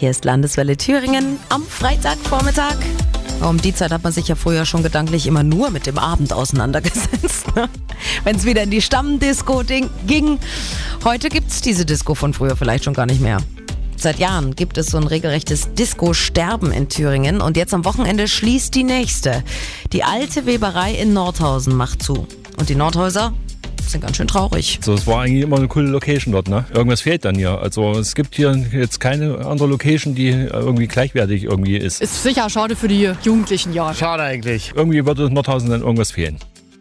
Hier ist Landeswelle Thüringen am Freitagvormittag. Um die Zeit hat man sich ja früher schon gedanklich immer nur mit dem Abend auseinandergesetzt. Ne? Wenn es wieder in die Stammdisco ging. Heute gibt es diese Disco von früher vielleicht schon gar nicht mehr. Seit Jahren gibt es so ein regelrechtes Disco-Sterben in Thüringen und jetzt am Wochenende schließt die nächste. Die alte Weberei in Nordhausen macht zu. Und die Nordhäuser sind ganz schön traurig. So, es war eigentlich immer eine coole Location dort, ne? Irgendwas fehlt dann hier. Also es gibt hier jetzt keine andere Location, die irgendwie gleichwertig irgendwie ist. Ist sicher schade für die Jugendlichen, ja. Schade eigentlich. Irgendwie würde Nordhausen dann irgendwas fehlen.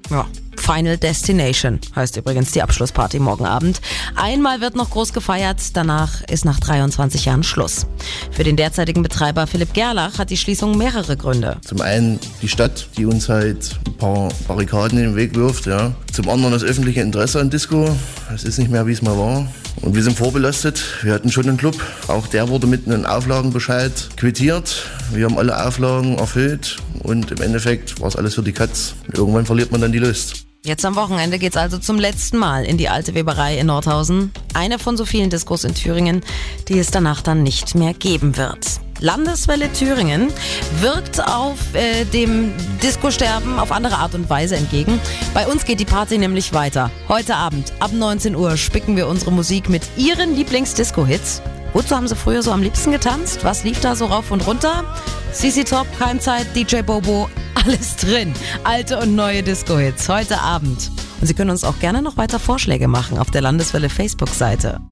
Ja. Final Destination heißt übrigens die Abschlussparty morgen Abend. Einmal wird noch groß gefeiert, danach ist nach 23 Jahren Schluss. Für den derzeitigen Betreiber Philipp Gerlach hat die Schließung mehrere Gründe. Zum einen die Stadt, die uns halt ein paar Barrikaden in den Weg wirft. Ja. Zum anderen das öffentliche Interesse an Disco. Es ist nicht mehr, wie es mal war. Und wir sind vorbelastet. Wir hatten schon einen Club. Auch der wurde mit einem Auflagenbescheid quittiert. Wir haben alle Auflagen erfüllt und im Endeffekt war es alles für die Katz. Irgendwann verliert man dann die Lust. Jetzt am Wochenende geht's also zum letzten Mal in die alte Weberei in Nordhausen. Eine von so vielen Diskos in Thüringen, die es danach dann nicht mehr geben wird. Landeswelle Thüringen wirkt auf äh, dem Disco-Sterben auf andere Art und Weise entgegen. Bei uns geht die Party nämlich weiter. Heute Abend ab 19 Uhr spicken wir unsere Musik mit ihren Lieblings-Disco-Hits. Wozu haben sie früher so am liebsten getanzt? Was lief da so rauf und runter? CC Top, Keimzeit, DJ Bobo, alles drin. Alte und neue Disco-Hits heute Abend. Und Sie können uns auch gerne noch weiter Vorschläge machen auf der Landeswelle Facebook-Seite.